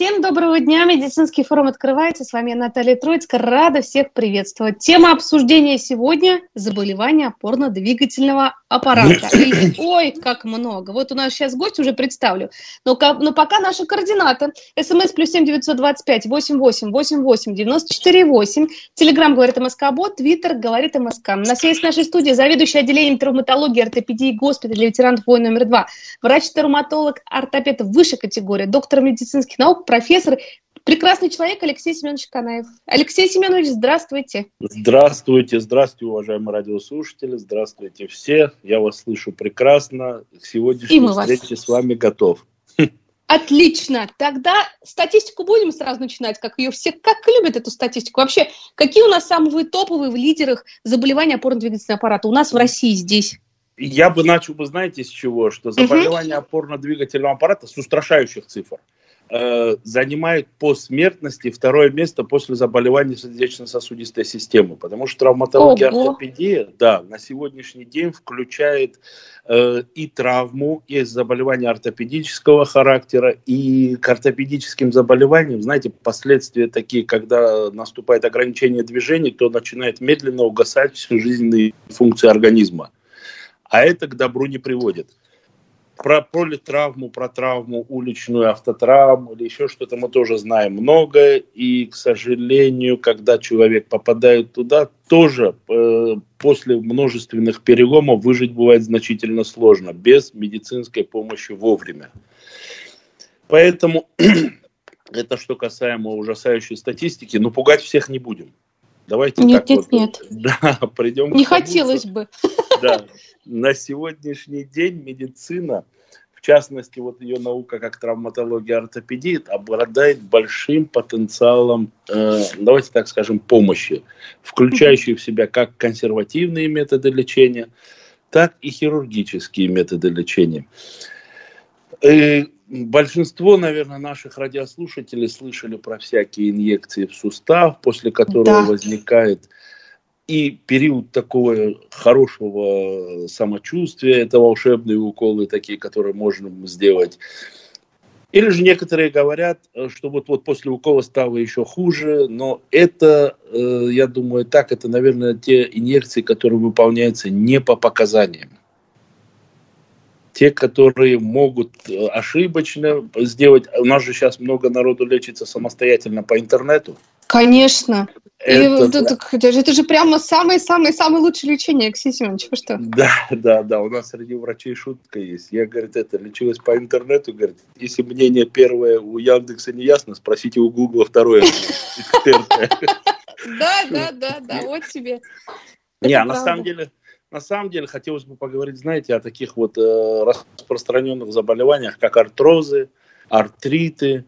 Всем доброго дня. Медицинский форум открывается. С вами Наталья Троицкая. Рада всех приветствовать. Тема обсуждения сегодня – заболевания опорно-двигательного аппарата. И, ой, как много. Вот у нас сейчас гость уже представлю. Но, но пока наши координаты. СМС плюс семь девятьсот двадцать пять восемь восемь восемь восемь девяносто четыре восемь. Телеграмм говорит МСК Бот. Твиттер говорит МСК. На связи с нашей студией заведующий отделением травматологии, ортопедии госпиталя ветеранов войны номер два. Врач-травматолог, ортопед высшей категории, доктор медицинских наук, профессор, прекрасный человек Алексей Семенович Канаев. Алексей Семенович, здравствуйте. Здравствуйте, здравствуйте, уважаемые радиослушатели, здравствуйте все. Я вас слышу прекрасно. К сегодняшней встрече вас. с вами готов. Отлично. Тогда статистику будем сразу начинать, как ее все как любят эту статистику. Вообще, какие у нас самые топовые в лидерах заболевания опорно-двигательного аппарата у нас в России здесь? Я бы начал бы, знаете, с чего? Что заболевания угу. опорно-двигательного аппарата с устрашающих цифр – Э, занимает по смертности второе место после заболеваний сердечно-сосудистой системы, потому что травматология Ого. ортопедия, да, на сегодняшний день включает э, и травму, и заболевания ортопедического характера, и к ортопедическим заболеваниям, знаете, последствия такие, когда наступает ограничение движений, то начинает медленно угасать жизненные функции организма. А это к добру не приводит про политравму, про травму уличную, автотравму или еще что-то мы тоже знаем много. И, к сожалению, когда человек попадает туда, тоже э, после множественных переломов выжить бывает значительно сложно, без медицинской помощи вовремя. Поэтому это что касаемо ужасающей статистики, но пугать всех не будем. Давайте нет, так нет, вот, нет. Да, придем. Не хотелось бы. Да, на сегодняшний день медицина, в частности, вот ее наука как травматология, ортопедия, обладает большим потенциалом, э, давайте так скажем, помощи, включающей в себя как консервативные методы лечения, так и хирургические методы лечения. И большинство, наверное, наших радиослушателей слышали про всякие инъекции в сустав, после которого да. возникает и период такого хорошего самочувствия, это волшебные уколы такие, которые можно сделать. Или же некоторые говорят, что вот, вот после укола стало еще хуже, но это, э, я думаю, так, это, наверное, те инъекции, которые выполняются не по показаниям. Те, которые могут э, ошибочно сделать. У нас же сейчас много народу лечится самостоятельно по интернету. Конечно. Это, и, да. это, это же прямо самое-самое-самое лучшее лечение, Алексей Семенович, вы что? Да, да, да, у нас среди врачей шутка есть. Я, говорит, это лечилась по интернету, говорит, если мнение первое у Яндекса не ясно, спросите у Гугла второе экспертное. Да, да, да, да, вот тебе. Не, на самом деле, на самом деле хотелось бы поговорить, знаете, о таких вот э, распространенных заболеваниях, как артрозы, артриты,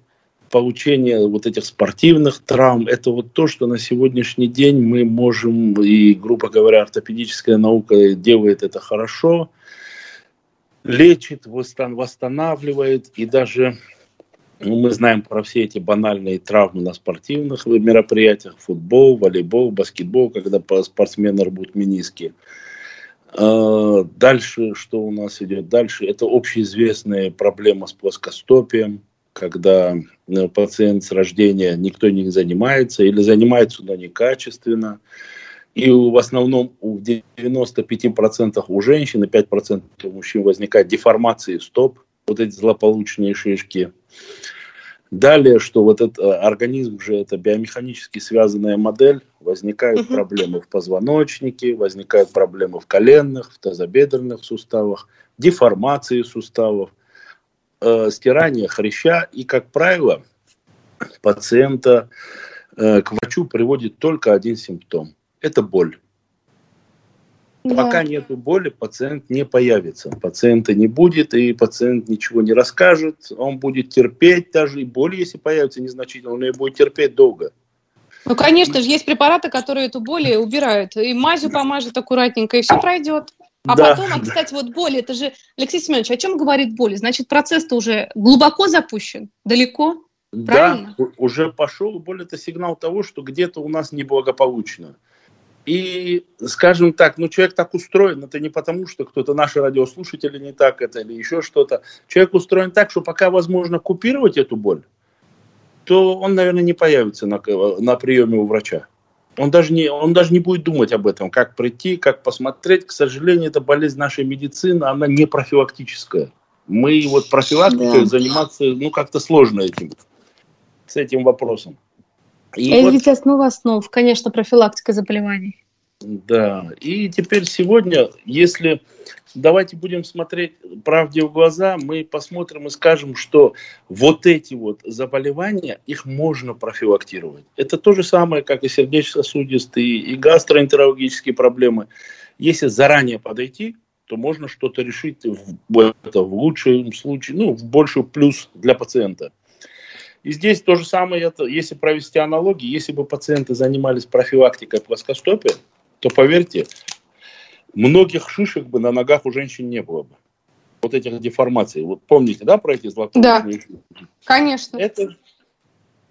получение вот этих спортивных травм, это вот то, что на сегодняшний день мы можем, и, грубо говоря, ортопедическая наука делает это хорошо, лечит, восстанавливает, и даже ну, мы знаем про все эти банальные травмы на спортивных мероприятиях, футбол, волейбол, баскетбол, когда спортсмены рвут мениски. А, дальше, что у нас идет? Дальше, это общеизвестная проблема с плоскостопием, когда э, пациент с рождения никто не занимается или занимается, но некачественно. И в основном у 95% у женщин и 5% у мужчин возникает деформации стоп, вот эти злополучные шишки. Далее, что вот этот э, организм же это биомеханически связанная модель, возникают uh-huh. проблемы в позвоночнике, возникают проблемы в коленных, в тазобедренных суставах, деформации суставов э, стирание хряща, и, как правило, пациента э, к врачу приводит только один симптом – это боль. Да. Пока нет боли, пациент не появится. Пациента не будет, и пациент ничего не расскажет. Он будет терпеть даже, и боль, если появится незначительно, он ее будет терпеть долго. Ну, конечно же, есть препараты, которые эту боль убирают. И мазью помажет аккуратненько, и все пройдет. А да, потом, а, кстати, вот боль, это же, Алексей Семенович, о чем говорит боль? Значит, процесс-то уже глубоко запущен, далеко, правильно? Да, уже пошел, боль это сигнал того, что где-то у нас неблагополучно. И, скажем так, ну, человек так устроен, это не потому, что кто-то, наши радиослушатели не так это или еще что-то. Человек устроен так, что пока возможно купировать эту боль, то он, наверное, не появится на, на приеме у врача. Он даже, не, он даже не будет думать об этом, как прийти, как посмотреть. К сожалению, это болезнь нашей медицины, она не профилактическая. Мы вот профилактикой да. заниматься, ну, как-то сложно этим, с этим вопросом. И Это вот, ведь основа основ, конечно, профилактика заболеваний. Да, и теперь сегодня, если давайте будем смотреть правде в глаза, мы посмотрим и скажем, что вот эти вот заболевания, их можно профилактировать. Это то же самое, как и сердечно-сосудистые, и гастроэнтерологические проблемы. Если заранее подойти, то можно что-то решить в, это, в лучшем случае, ну, в больший плюс для пациента. И здесь то же самое, если провести аналогии, если бы пациенты занимались профилактикой плоскостопия, то поверьте, многих шишек бы на ногах у женщин не было бы. Вот этих деформаций. Вот помните, да, про эти златые Да, конечно. Это,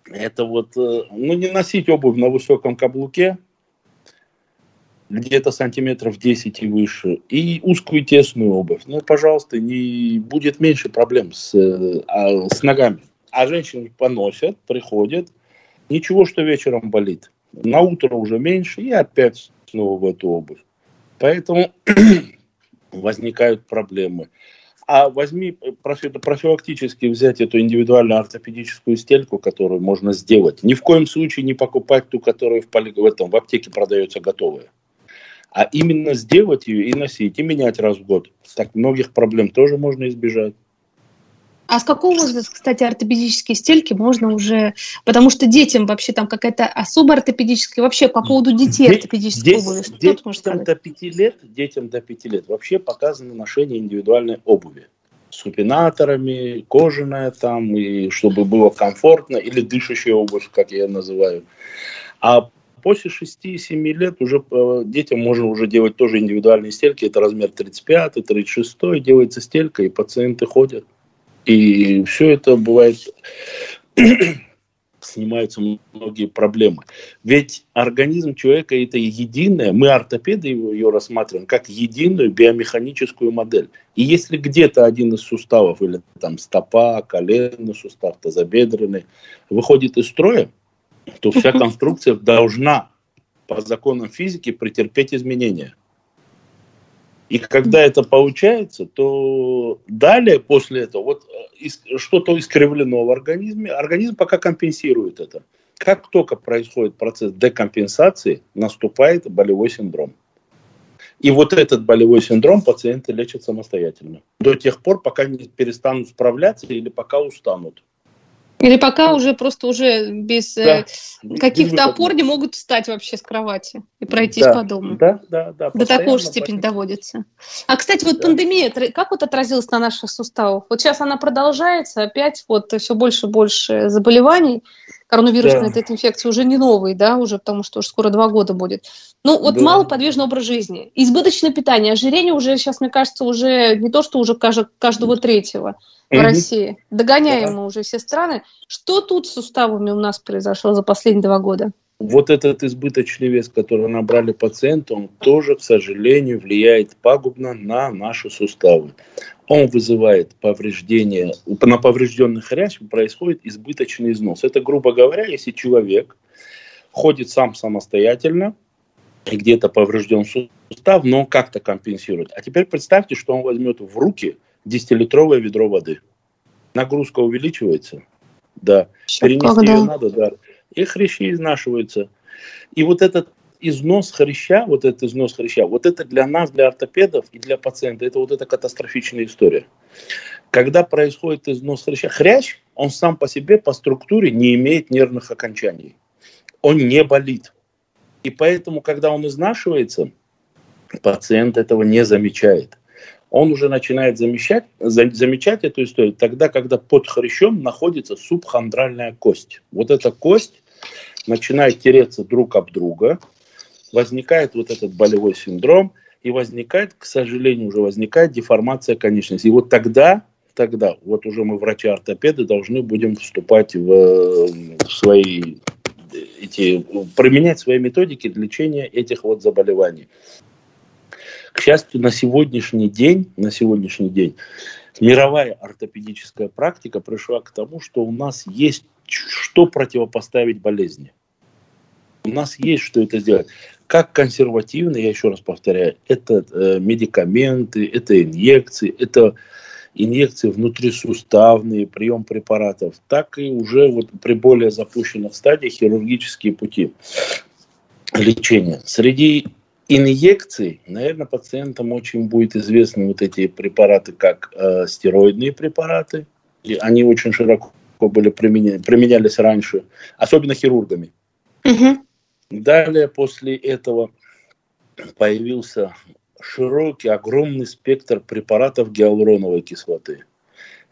это вот, э, ну, не носить обувь на высоком каблуке, где-то сантиметров 10 и выше, и узкую тесную обувь. Ну, пожалуйста, не будет меньше проблем с, э, а, с ногами. А женщины поносят, приходят, ничего, что вечером болит. На утро уже меньше, и опять снова в эту обувь. Поэтому возникают проблемы. А возьми профилактически взять эту индивидуальную ортопедическую стельку, которую можно сделать. Ни в коем случае не покупать ту, которая в, поли, в, этом, в аптеке продается готовая. А именно сделать ее и носить, и менять раз в год. Так многих проблем тоже можно избежать. А с какого возраста, кстати, ортопедические стельки можно уже... Потому что детям вообще там какая-то особая ортопедическая... Вообще по поводу детей Де- ортопедической обуви. Что детям до 5 лет, детям до 5 лет вообще показано ношение индивидуальной обуви. С супинаторами, кожаная там, и чтобы было комфортно, или дышащая обувь, как я называю. А после 6-7 лет уже э, детям можно уже делать тоже индивидуальные стельки. Это размер 35, 36, делается стелька, и пациенты ходят. И все это бывает, снимаются многие проблемы. Ведь организм человека это единое, мы ортопеды его, ее рассматриваем как единую биомеханическую модель. И если где-то один из суставов, или там стопа, коленный сустав, тазобедренный, выходит из строя, то вся конструкция должна по законам физики претерпеть изменения. И когда это получается, то далее после этого вот э, что-то искривлено в организме, организм пока компенсирует это. Как только происходит процесс декомпенсации, наступает болевой синдром. И вот этот болевой синдром пациенты лечат самостоятельно. До тех пор, пока не перестанут справляться или пока устанут. Или пока уже просто уже без да, э, каких-то опор не могут встать вообще с кровати и пройтись да, по дому. Да, да, да. До такой же степени почти. доводится. А, кстати, вот да. пандемия, как вот отразилась на наших суставах? Вот сейчас она продолжается, опять вот все больше и больше заболеваний. Коронавирусная да. эта инфекция уже не новый, да, уже потому что уже скоро два года будет. Ну, вот да. малоподвижный образ жизни, избыточное питание, ожирение уже сейчас, мне кажется, уже не то, что уже каждого третьего в угу. России. Догоняем да. мы уже все страны. Что тут с суставами у нас произошло за последние два года? Вот этот избыточный вес, который набрали пациенты, он тоже, к сожалению, влияет пагубно на наши суставы. Он вызывает повреждение, на поврежденных хрящ происходит избыточный износ. Это, грубо говоря, если человек ходит сам самостоятельно, и где-то поврежден сустав, но как-то компенсирует. А теперь представьте, что он возьмет в руки – 10-литровое ведро воды. Нагрузка увеличивается, да. Перенести Когда? ее надо, да. И хрящи изнашиваются. И вот этот износ хряща, вот этот износ хряща, вот это для нас, для ортопедов и для пациента, это вот эта катастрофичная история. Когда происходит износ хряща, хрящ, он сам по себе по структуре не имеет нервных окончаний. Он не болит. И поэтому, когда он изнашивается, пациент этого не замечает. Он уже начинает замечать, замечать эту историю тогда, когда под хрящом находится субхондральная кость. Вот эта кость начинает тереться друг об друга, возникает вот этот болевой синдром, и возникает, к сожалению, уже возникает деформация конечности. И вот тогда, тогда, вот уже мы врачи-ортопеды должны будем вступать в, в свои эти, применять свои методики лечения этих вот заболеваний. К счастью, на сегодняшний день, на сегодняшний день мировая ортопедическая практика пришла к тому, что у нас есть что противопоставить болезни. У нас есть что это сделать. Как консервативно, я еще раз повторяю, это э, медикаменты, это инъекции, это инъекции внутрисуставные, прием препаратов, так и уже вот при более запущенных стадиях хирургические пути лечения. Среди инъекций, наверное, пациентам очень будет известны вот эти препараты, как э, стероидные препараты. И они очень широко были применя, применялись раньше, особенно хирургами. Угу. Далее после этого появился широкий, огромный спектр препаратов гиалуроновой кислоты.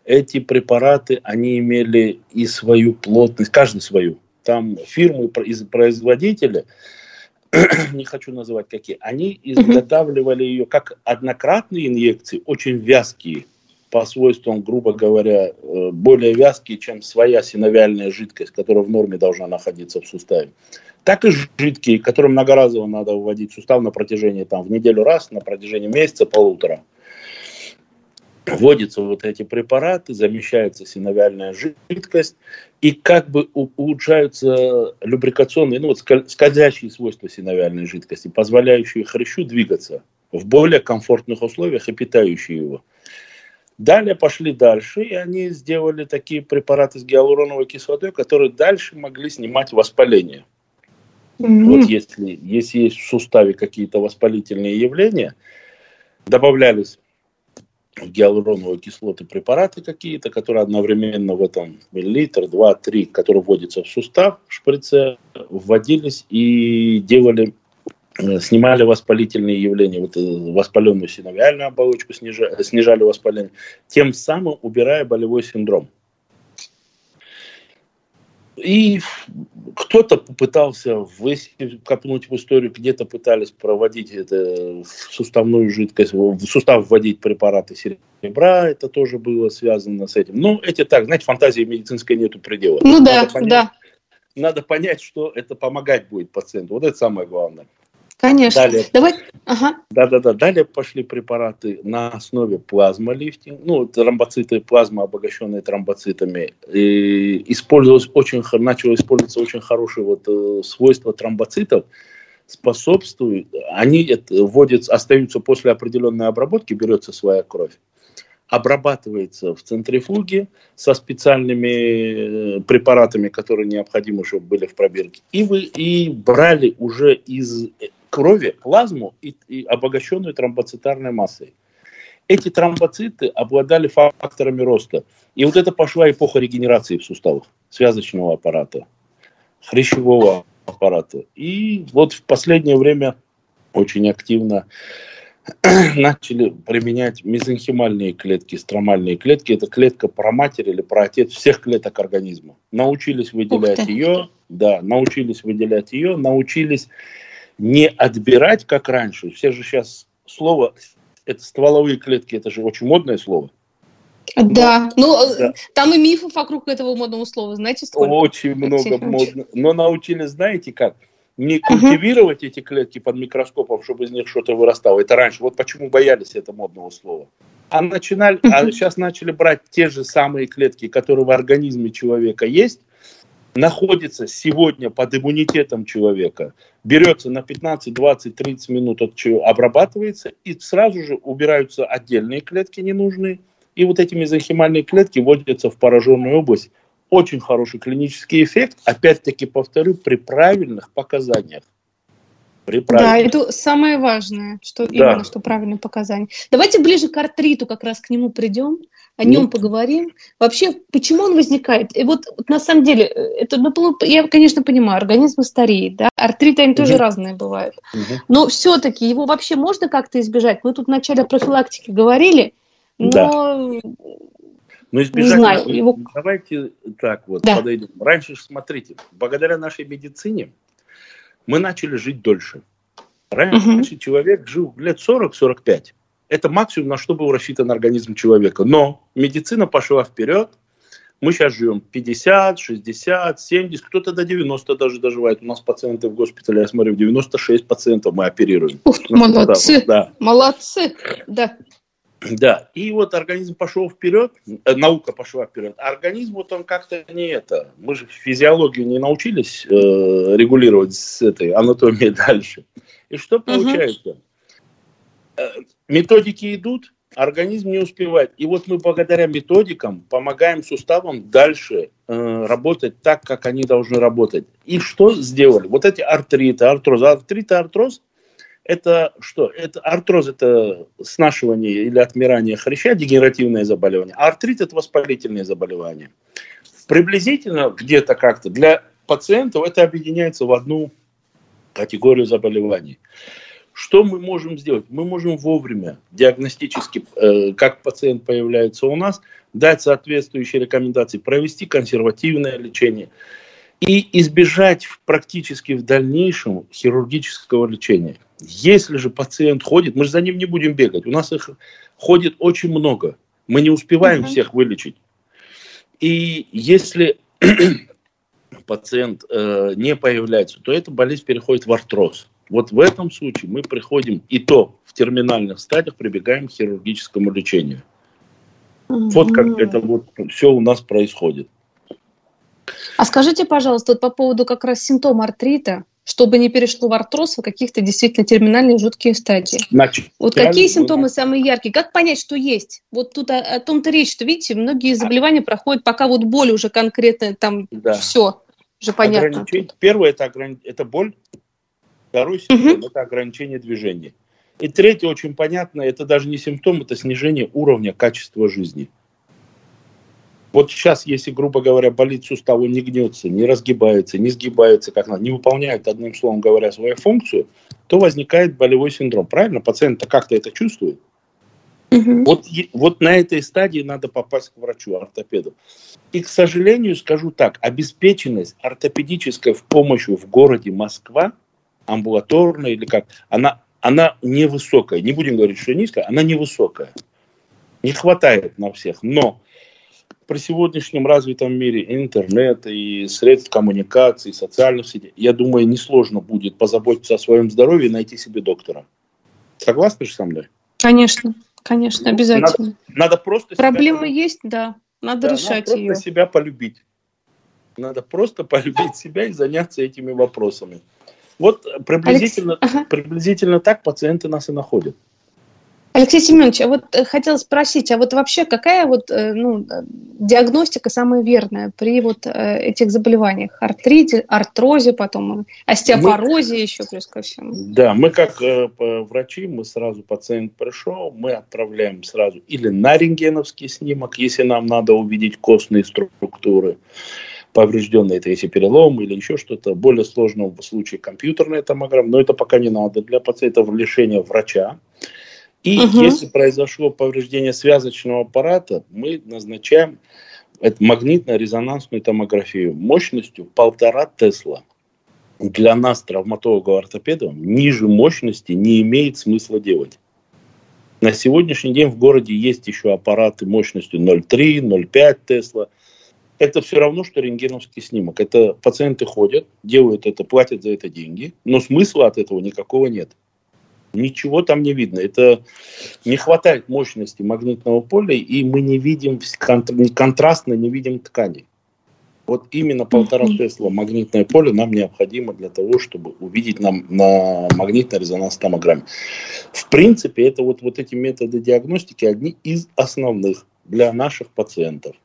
Эти препараты, они имели и свою плотность, каждый свою. Там фирмы, производители, не хочу называть какие, они изготавливали ее как однократные инъекции, очень вязкие, по свойствам, грубо говоря, э, более вязкие, чем своя синовиальная жидкость, которая в норме должна находиться в суставе так и жидкие, которые многоразово надо вводить в сустав на протяжении, там, в неделю раз, на протяжении месяца, полутора. Вводятся вот эти препараты, замещается синовиальная жидкость, и как бы улучшаются любрикационные, ну вот скользящие свойства синовиальной жидкости, позволяющие хрящу двигаться в более комфортных условиях и питающие его. Далее пошли дальше, и они сделали такие препараты с гиалуроновой кислотой, которые дальше могли снимать воспаление. Mm-hmm. Вот если, если есть в суставе какие-то воспалительные явления, добавлялись в гиалуроновые кислоты препараты какие-то, которые одновременно в этом миллилитр, два, три, которые вводятся в сустав в шприце, вводились и делали, э, снимали воспалительные явления, вот э, воспаленную синовиальную оболочку снижали, снижали воспаление, тем самым убирая болевой синдром. И кто-то попытался копнуть в историю, где-то пытались проводить это в суставную жидкость, в сустав вводить препараты серебра, это тоже было связано с этим. Но эти так, знаете, фантазии медицинской нету предела. Ну да, понять, да. Надо понять, что это помогать будет пациенту. Вот это самое главное. Конечно. Далее, Давай. Ага. Да, да, да. Далее пошли препараты на основе плазмолифтинга, ну, тромбоциты, плазма, обогащенные тромбоцитами. И использовалось очень, начало использоваться очень хорошее вот э, свойство тромбоцитов, способствует, они это, вводятся, остаются после определенной обработки, берется своя кровь, обрабатывается в центрифуге со специальными э, препаратами, которые необходимы, чтобы были в пробирке. И вы и брали уже из крови плазму и, и обогащенную тромбоцитарной массой. Эти тромбоциты обладали факторами роста. И вот это пошла эпоха регенерации в суставах, связочного аппарата, хрящевого аппарата. И вот в последнее время очень активно начали применять мезенхимальные клетки, стромальные клетки. Это клетка про матерь или про отец всех клеток организма. Научились выделять ее, да, научились выделять ее, научились не отбирать, как раньше. Все же сейчас слово, это стволовые клетки, это же очень модное слово. Да, ну да. там и мифов вокруг этого модного слова, знаете, сколько? Очень много модно. Но научились, знаете как? Не культивировать uh-huh. эти клетки под микроскопом, чтобы из них что-то вырастало. Это раньше. Вот почему боялись этого модного слова. А, начинали, uh-huh. а сейчас начали брать те же самые клетки, которые в организме человека есть, находится сегодня под иммунитетом человека, берется на 15, 20, 30 минут, от чего обрабатывается, и сразу же убираются отдельные клетки ненужные, и вот эти мезонхимальные клетки вводятся в пораженную область. Очень хороший клинический эффект, опять-таки повторю, при правильных показаниях. При правильных. Да, это самое важное, что да. именно, что правильные показания. Давайте ближе к артриту как раз к нему придем. О нем Нет. поговорим. Вообще, почему он возникает? И вот, вот на самом деле, это, ну, я, конечно, понимаю, организм стареет, да, артриты, они угу. тоже разные бывают. Угу. Но все-таки его вообще можно как-то избежать? Мы тут в начале профилактики говорили, но... Да. Но избежать, не знаю, его... давайте так вот да. подойдем. Раньше, смотрите, благодаря нашей медицине мы начали жить дольше. Раньше угу. человек жил лет 40-45. Это максимум, на что был рассчитан организм человека. Но медицина пошла вперед. Мы сейчас живем 50, 60, 70, кто-то до 90 даже доживает. У нас пациенты в госпитале, я смотрю, 96 пациентов мы оперируем. Ух, молодцы, да. молодцы, да. Да, и вот организм пошел вперед, э, наука пошла вперед. А организм вот он как-то не это. Мы же физиологию не научились э, регулировать с этой анатомией дальше. И что получается? Угу. Методики идут, организм не успевает. И вот мы благодаря методикам помогаем суставам дальше э, работать так, как они должны работать. И что сделали? Вот эти артриты, артроз. Артрит и артроз это что? Это артроз это снашивание или отмирание хряща, дегенеративное заболевание. А артрит это воспалительное заболевание. Приблизительно где-то как-то для пациентов это объединяется в одну категорию заболеваний. Что мы можем сделать? Мы можем вовремя диагностически, э, как пациент появляется у нас, дать соответствующие рекомендации, провести консервативное лечение и избежать практически в дальнейшем хирургического лечения. Если же пациент ходит, мы же за ним не будем бегать, у нас их ходит очень много, мы не успеваем uh-huh. всех вылечить. И если пациент э, не появляется, то эта болезнь переходит в артроз. Вот в этом случае мы приходим, и то в терминальных стадиях прибегаем к хирургическому лечению. Угу. Вот как это вот все у нас происходит. А скажите, пожалуйста, вот по поводу как раз симптома артрита, чтобы не перешло в артроз в каких-то действительно терминальные жуткие стадии. Значит, вот какие симптомы было... самые яркие? Как понять, что есть? Вот тут о, о том-то речь, что, видите, многие заболевания проходят, пока вот боль уже конкретно там да. все уже понятно. Первое это, ограни... это боль, второй симптом это ограничение движения. И третье очень понятно, это даже не симптом, это снижение уровня качества жизни. Вот сейчас, если, грубо говоря, болит сустав, он не гнется, не разгибается, не сгибается, как надо, не выполняет, одним словом говоря, свою функцию, то возникает болевой синдром. Правильно? Пациент как-то это чувствует. Угу. Вот, вот на этой стадии надо попасть к врачу, ортопеду. И, к сожалению, скажу так, обеспеченность ортопедической помощью в городе Москва, амбулаторная или как, она, она невысокая. Не будем говорить, что низкая, она невысокая. Не хватает на всех. Но при сегодняшнем развитом мире интернета и средств коммуникации, социальных сетей, я думаю, несложно будет позаботиться о своем здоровье и найти себе доктора. Согласны же со мной? Конечно, конечно, обязательно. Надо, надо просто... Проблемы себя... есть, да, надо да, решать надо ее. Надо себя полюбить. Надо просто полюбить себя и заняться этими вопросами. Вот приблизительно, Алекс... ага. приблизительно так пациенты нас и находят. Алексей Семенович, а вот э, хотела спросить, а вот вообще какая вот э, ну, диагностика самая верная при вот э, этих заболеваниях? Артрите, артрозе, потом остеопорозе мы, еще плюс ко всему. Да, мы как э, врачи, мы сразу, пациент пришел, мы отправляем сразу или на рентгеновский снимок, если нам надо увидеть костные структуры, поврежденные, это если перелом или еще что-то. Более сложно в случае компьютерная томограмма, но это пока не надо для пациентов решение врача. И угу. если произошло повреждение связочного аппарата, мы назначаем это магнитно-резонансную томографию мощностью полтора Тесла. Для нас, травматологов-ортопедов, ниже мощности не имеет смысла делать. На сегодняшний день в городе есть еще аппараты мощностью 0,3, 0,5 Тесла. Это все равно, что рентгеновский снимок. Это пациенты ходят, делают это, платят за это деньги, но смысла от этого никакого нет. Ничего там не видно. Это не хватает мощности магнитного поля, и мы не видим контрастно, не видим тканей. Вот именно полтора Тесла магнитное поле нам необходимо для того, чтобы увидеть нам на магнитно-резонансной томограмме. В принципе, это вот, вот эти методы диагностики одни из основных для наших пациентов.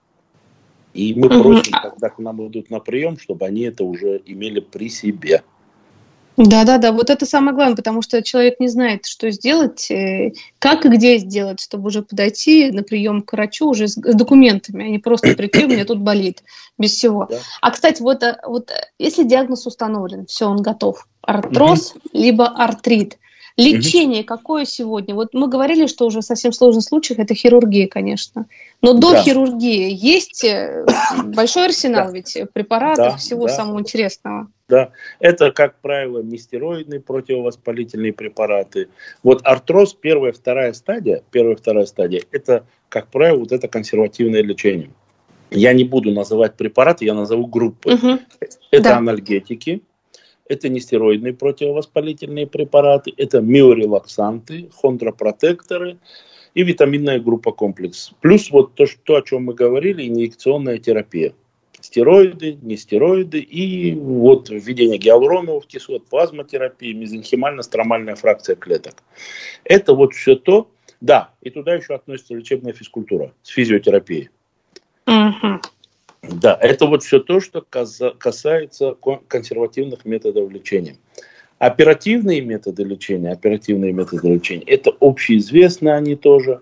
И мы просим, когда к нам идут на прием, чтобы они это уже имели при себе. Да, да, да, вот это самое главное, потому что человек не знает, что сделать, э, как и где сделать, чтобы уже подойти на прием к врачу уже с документами, а не просто прийти, у меня тут болит, без всего. Да. А, кстати, вот, э, вот если диагноз установлен, все, он готов, артроз, угу. либо артрит, Лечение угу. какое сегодня? Вот мы говорили, что уже в совсем сложных случаях это хирургия, конечно. Но до да. хирургии есть э, большой арсенал да. ведь препаратов, да, всего да. самого интересного. Да, это, как правило, нестероидные противовоспалительные препараты. Вот артроз, первая, вторая стадия, первая, вторая стадия, это, как правило, вот это консервативное лечение. Я не буду называть препараты, я назову группы. Угу. Это да. анальгетики, это нестероидные противовоспалительные препараты, это миорелаксанты, хондропротекторы и витаминная группа комплекс. Плюс вот то, что, о чем мы говорили, инъекционная терапия. Стероиды, нестероиды и вот введение гиалуроновых кислот, плазмотерапия, мезенхимально-стромальная фракция клеток. Это вот все то, да, и туда еще относится лечебная физкультура с физиотерапией. Угу. Да, это вот все то, что касается консервативных методов лечения. Оперативные методы лечения, оперативные методы лечения, это общеизвестно они тоже.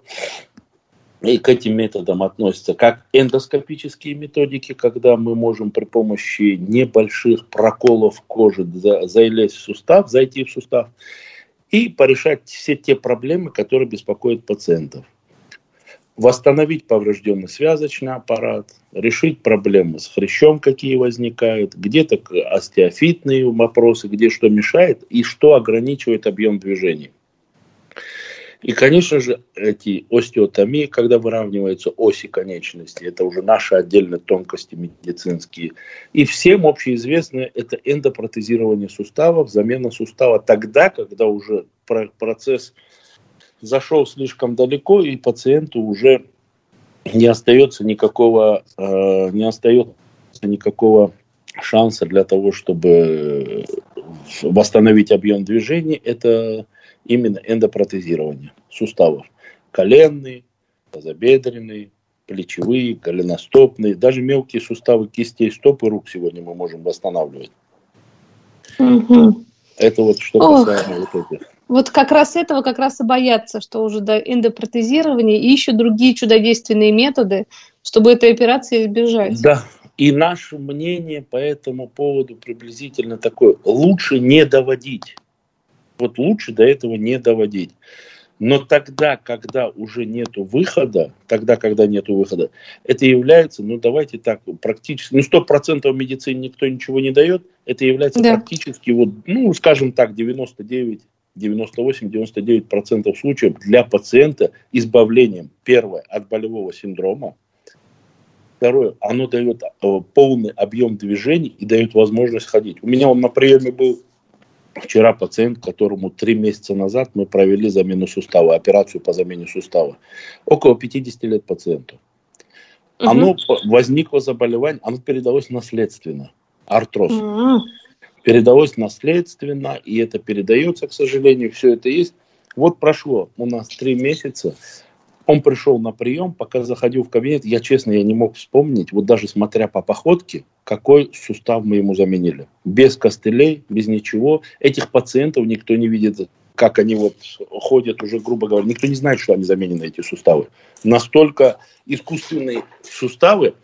И к этим методам относятся как эндоскопические методики, когда мы можем при помощи небольших проколов кожи залезть в сустав, зайти в сустав и порешать все те проблемы, которые беспокоят пациентов восстановить поврежденный связочный аппарат, решить проблемы с хрящом, какие возникают, где-то остеофитные вопросы, где что мешает и что ограничивает объем движений. И, конечно же, эти остеотомии, когда выравниваются оси конечности, это уже наши отдельные тонкости медицинские. И всем общеизвестно это эндопротезирование суставов, замена сустава тогда, когда уже процесс зашел слишком далеко, и пациенту уже не остается никакого, э, не остается никакого шанса для того, чтобы восстановить объем движения, это именно эндопротезирование суставов. Коленные, тазобедренные, плечевые, голеностопные, даже мелкие суставы кистей, стоп и рук сегодня мы можем восстанавливать. Угу. Это вот что касаемо Ох. вот этих. Вот как раз этого как раз и боятся, что уже до эндопротезирования и ищут другие чудодейственные методы, чтобы этой операции избежать. Да, и наше мнение по этому поводу приблизительно такое. Лучше не доводить. Вот лучше до этого не доводить. Но тогда, когда уже нет выхода, тогда, когда нет выхода, это является, ну давайте так, практически, ну сто процентов в медицине никто ничего не дает, это является да. практически, вот, ну скажем так, 99 98-99% случаев для пациента избавлением, первое, от болевого синдрома, второе, оно дает э, полный объем движений и дает возможность ходить. У меня он на приеме был вчера пациент, которому три месяца назад мы провели замену сустава, операцию по замене сустава. Около 50 лет пациенту. Угу. Оно возникло заболевание, оно передалось наследственно. Артроз. Угу передалось наследственно, и это передается, к сожалению, все это есть. Вот прошло у нас три месяца, он пришел на прием, пока заходил в кабинет, я честно, я не мог вспомнить, вот даже смотря по походке, какой сустав мы ему заменили. Без костылей, без ничего. Этих пациентов никто не видит, как они вот ходят уже, грубо говоря. Никто не знает, что они заменены, эти суставы. Настолько искусственные суставы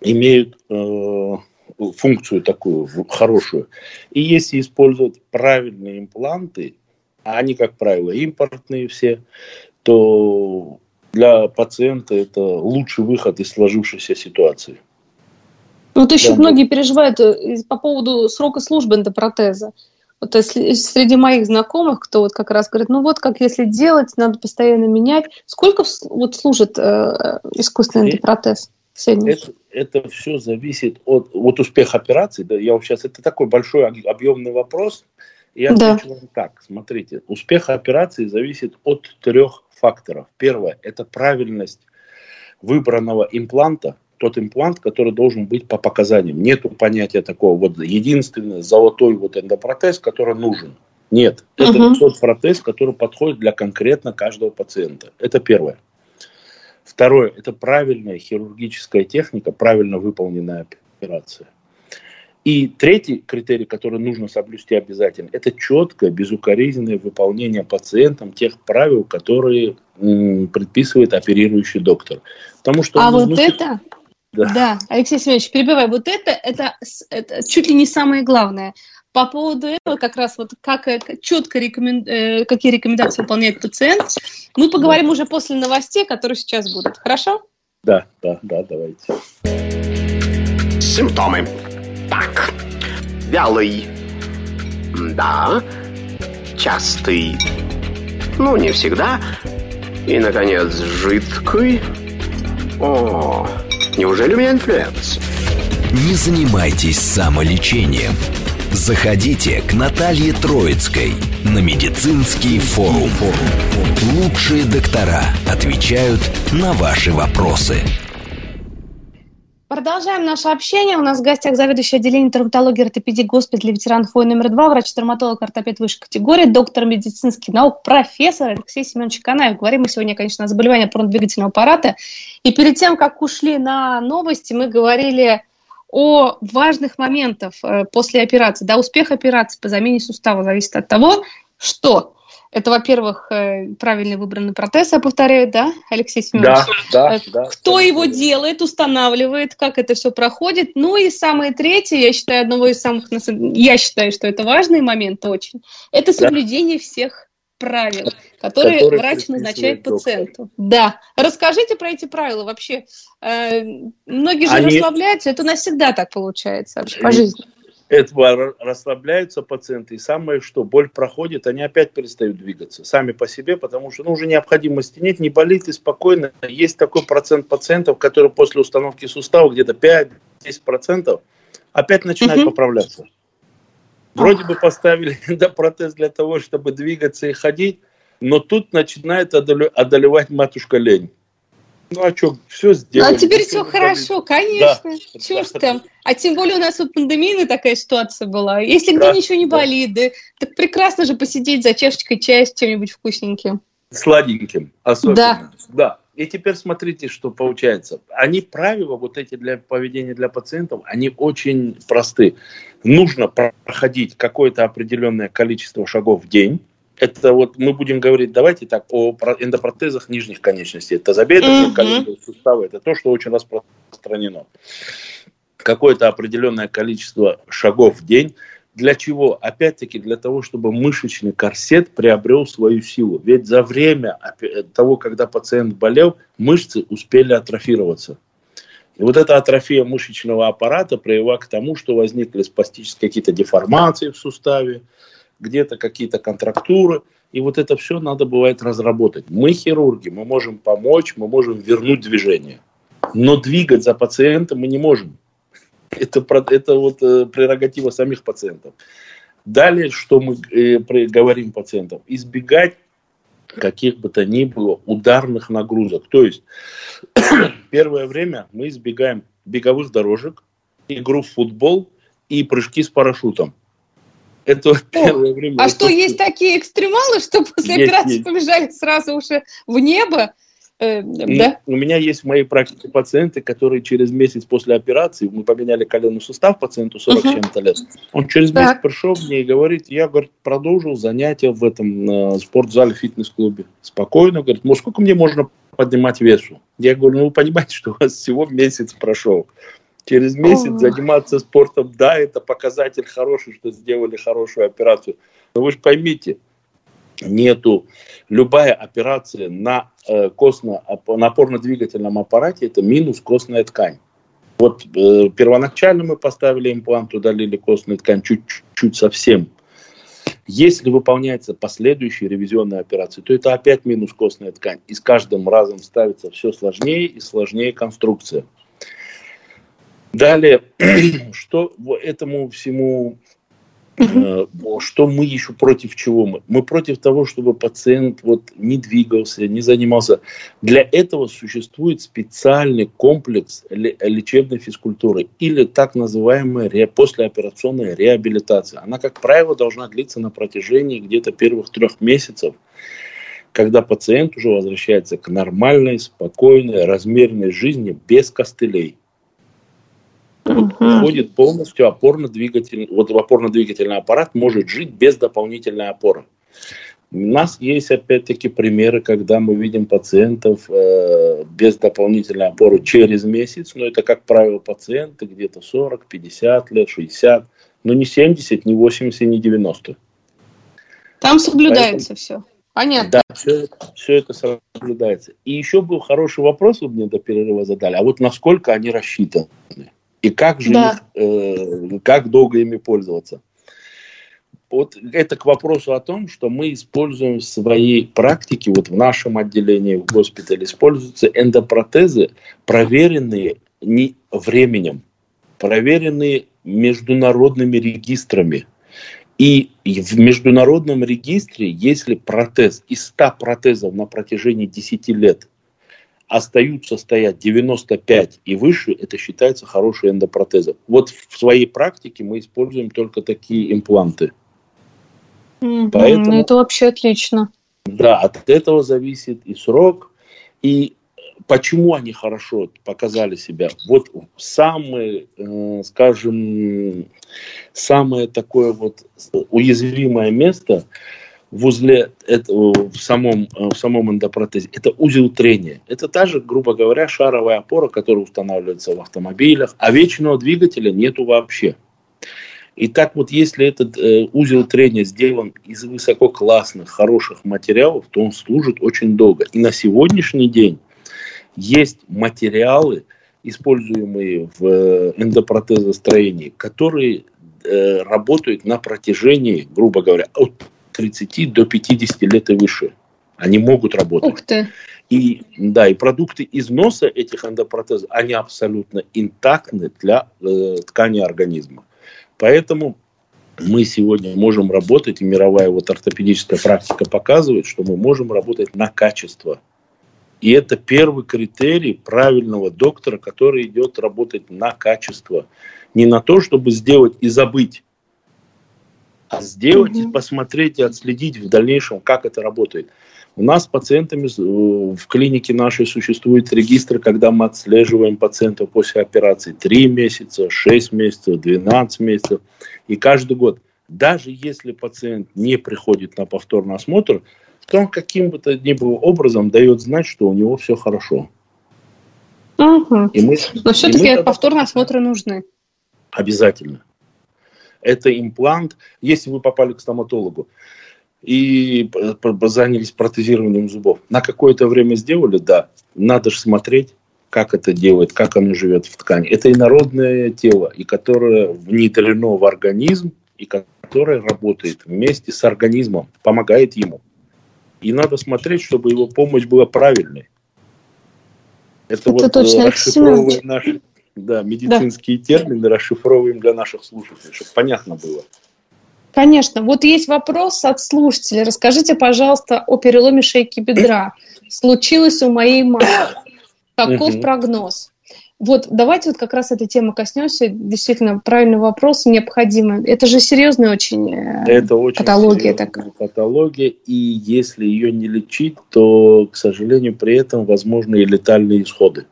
имеют э, функцию такую хорошую. И если использовать правильные импланты, а они, как правило, импортные все, то для пациента это лучший выход из сложившейся ситуации. Ну, вот еще да, многие переживают э, по поводу срока службы эндопротеза. Вот если, среди моих знакомых, кто вот как раз говорит, ну вот как если делать, надо постоянно менять. Сколько вот служит э, искусственный эндопротез? Это, это все зависит от вот успеха операции. Да, я вам сейчас это такой большой объемный вопрос. Я отвечу да. вам так. Смотрите, успех операции зависит от трех факторов. Первое – это правильность выбранного импланта, тот имплант, который должен быть по показаниям. Нету понятия такого вот единственный золотой вот эндопротез, который нужен. Нет, это угу. тот протез, который подходит для конкретно каждого пациента. Это первое. Второе – это правильная хирургическая техника, правильно выполненная операция. И третий критерий, который нужно соблюсти обязательно, это четкое, безукоризненное выполнение пациентом тех правил, которые м, предписывает оперирующий доктор. Потому что а вот вносит... это, да. да, Алексей Семенович, перебивай, вот это, это, это чуть ли не самое главное. По поводу этого, как раз вот как четко рекомен... э, какие рекомендации выполняет пациент, мы поговорим да. уже после новостей, которые сейчас будут. Хорошо? Да, да, да, давайте. Симптомы. Так, вялый. Да. Частый. Ну, не всегда. И, наконец, жидкий. О, неужели у меня инфлюэнца? Не занимайтесь самолечением. Заходите к Наталье Троицкой на медицинский форум. Лучшие доктора отвечают на ваши вопросы. Продолжаем наше общение. У нас в гостях заведующий отделением травматологии ортопедии госпиталя ветеранов войны номер два, врач-травматолог, ортопед высшей категории, доктор медицинских наук, профессор Алексей Семенович Канаев. Говорим мы сегодня, конечно, о заболевании опорно-двигательного аппарата. И перед тем, как ушли на новости, мы говорили о важных моментах э, после операции. Да, успех операции по замене сустава зависит от того, что это, во-первых, э, правильно выбранный протез, я повторяю, да, Алексей Семенович? Да, да, э, да. Кто да, его да. делает, устанавливает, как это все проходит. Ну и самое третье, я считаю, одного из самых, я считаю, что это важный момент очень, это соблюдение да. всех правил, которые, которые врач назначает пациенту. Да. Расскажите про эти правила вообще. Э, многие же Они... расслабляются, это навсегда так получается вообще по жизни этого расслабляются пациенты, и самое что, боль проходит, они опять перестают двигаться сами по себе, потому что ну, уже необходимости нет, не болит и спокойно. Есть такой процент пациентов, которые после установки сустава, где-то 5-10%, опять начинают угу. поправляться. Вроде бы поставили да, протез для того, чтобы двигаться и ходить, но тут начинает одолевать матушка лень. Ну а что, все сделали. Ну, а теперь все хорошо, конечно. Да, Чего ж там. А тем более у нас вот пандемийная такая ситуация была. Если да, где ничего не болит, да, так прекрасно же посидеть за чашечкой чая с чем-нибудь вкусненьким. Сладеньким, особенно. Да. да. И теперь смотрите, что получается. Они правила вот эти для поведения для пациентов, они очень просты. Нужно проходить какое-то определенное количество шагов в день это вот мы будем говорить, давайте так, о эндопротезах нижних конечностей. Это тазобедренные mm-hmm. суставы, это то, что очень распространено. Какое-то определенное количество шагов в день. Для чего? Опять-таки для того, чтобы мышечный корсет приобрел свою силу. Ведь за время того, когда пациент болел, мышцы успели атрофироваться. И вот эта атрофия мышечного аппарата привела к тому, что возникли спастические какие-то деформации в суставе, где-то какие-то контрактуры. И вот это все надо бывает разработать. Мы хирурги, мы можем помочь, мы можем вернуть движение. Но двигать за пациентом мы не можем. Это, это вот э, прерогатива самих пациентов. Далее, что мы э, говорим пациентам? Избегать каких бы то ни было ударных нагрузок. То есть первое время мы избегаем беговых дорожек, игру в футбол и прыжки с парашютом. Это первое время. А что, есть такие экстремалы, что после есть, операции есть. побежали сразу уже в небо? Э, да? У меня есть в моей практике пациенты, которые через месяц после операции, мы поменяли коленный сустав пациенту 40 uh-huh. чем-то лет, он через месяц так. пришел мне и говорит, я говорит, продолжил занятия в этом э, спортзале, фитнес-клубе. Спокойно, говорит, ну сколько мне можно поднимать весу? Я говорю, ну вы понимаете, что у вас всего месяц прошел. Через месяц О. заниматься спортом, да, это показатель хороший, что сделали хорошую операцию. Но вы же поймите, нету любая операция на э, костно, на опорно-двигательном аппарате это минус костная ткань. Вот э, первоначально мы поставили имплант, удалили костную ткань чуть-чуть совсем. Если выполняется последующая ревизионная операция, то это опять минус костная ткань. И с каждым разом ставится все сложнее и сложнее конструкция. Далее, что этому всему, э, что мы еще против чего мы? Мы против того, чтобы пациент вот не двигался, не занимался. Для этого существует специальный комплекс лечебной физкультуры или так называемая послеоперационная реабилитация. Она, как правило, должна длиться на протяжении где-то первых трех месяцев когда пациент уже возвращается к нормальной, спокойной, размеренной жизни без костылей. Вот уходит полностью опорно-двигательный, вот опорно-двигательный аппарат может жить без дополнительной опоры. У нас есть опять-таки примеры, когда мы видим пациентов э, без дополнительной опоры через месяц, но это, как правило, пациенты где-то 40, 50 лет, 60, но не 70, не 80, не 90. Там соблюдается Поэтому, все. Понятно. Да, все, все это соблюдается. И еще был хороший вопрос, вы мне до перерыва задали, а вот насколько они рассчитаны? И как же да. их, э, как долго ими пользоваться? Вот это к вопросу о том, что мы используем в своей практике, вот в нашем отделении в госпитале используются эндопротезы, проверенные не временем, проверенные международными регистрами. И в международном регистре, если протез из 100 протезов на протяжении 10 лет остаются стоять 95 и выше, это считается хороший эндопротезом. Вот в своей практике мы используем только такие импланты. Mm-hmm. Поэтому, это вообще отлично. Да, от этого зависит и срок, и почему они хорошо показали себя. Вот самое, э, скажем, самое такое вот уязвимое место возле этого, в самом, в самом эндопротезе, это узел трения. Это та же, грубо говоря, шаровая опора, которая устанавливается в автомобилях, а вечного двигателя нету вообще. И так вот, если этот э, узел трения сделан из высококлассных, хороших материалов, то он служит очень долго. И на сегодняшний день есть материалы, используемые в э, эндопротезостроении, которые э, работают на протяжении, грубо говоря, от 30 до 50 лет и выше. Они могут работать. Ух ты. И, да, и продукты износа этих эндопротезов, они абсолютно интактны для э, ткани организма. Поэтому мы сегодня можем работать, и мировая вот ортопедическая практика показывает, что мы можем работать на качество. И это первый критерий правильного доктора, который идет работать на качество. Не на то, чтобы сделать и забыть, а сделать угу. и посмотреть и отследить в дальнейшем, как это работает. У нас с пациентами э, в клинике нашей существует регистр, когда мы отслеживаем пациентов после операции 3 месяца, 6 месяцев, 12 месяцев. И каждый год, даже если пациент не приходит на повторный осмотр, то он каким бы то ни было образом дает знать, что у него все хорошо. Угу. И мы, Но все-таки мы повторные осмотры нужны. Обязательно. Это имплант. Если вы попали к стоматологу и занялись протезированием зубов, на какое-то время сделали, да, надо же смотреть, как это делает, как оно живет в ткани. Это инородное тело, и которое внедрено в организм, и которое работает вместе с организмом, помогает ему. И надо смотреть, чтобы его помощь была правильной. Это, это вот точно, расшифровываем наши да, медицинские да. термины, расшифровываем для наших слушателей, чтобы понятно было. Конечно. Вот есть вопрос от слушателя. Расскажите, пожалуйста, о переломе шейки бедра. Случилось у моей мамы. Каков прогноз? Вот давайте вот как раз этой темы коснемся. Действительно, правильный вопрос необходимый. Это же серьезная очень, э, Это очень патология. Такая. Патология, и если ее не лечить, то, к сожалению, при этом возможны и летальные исходы.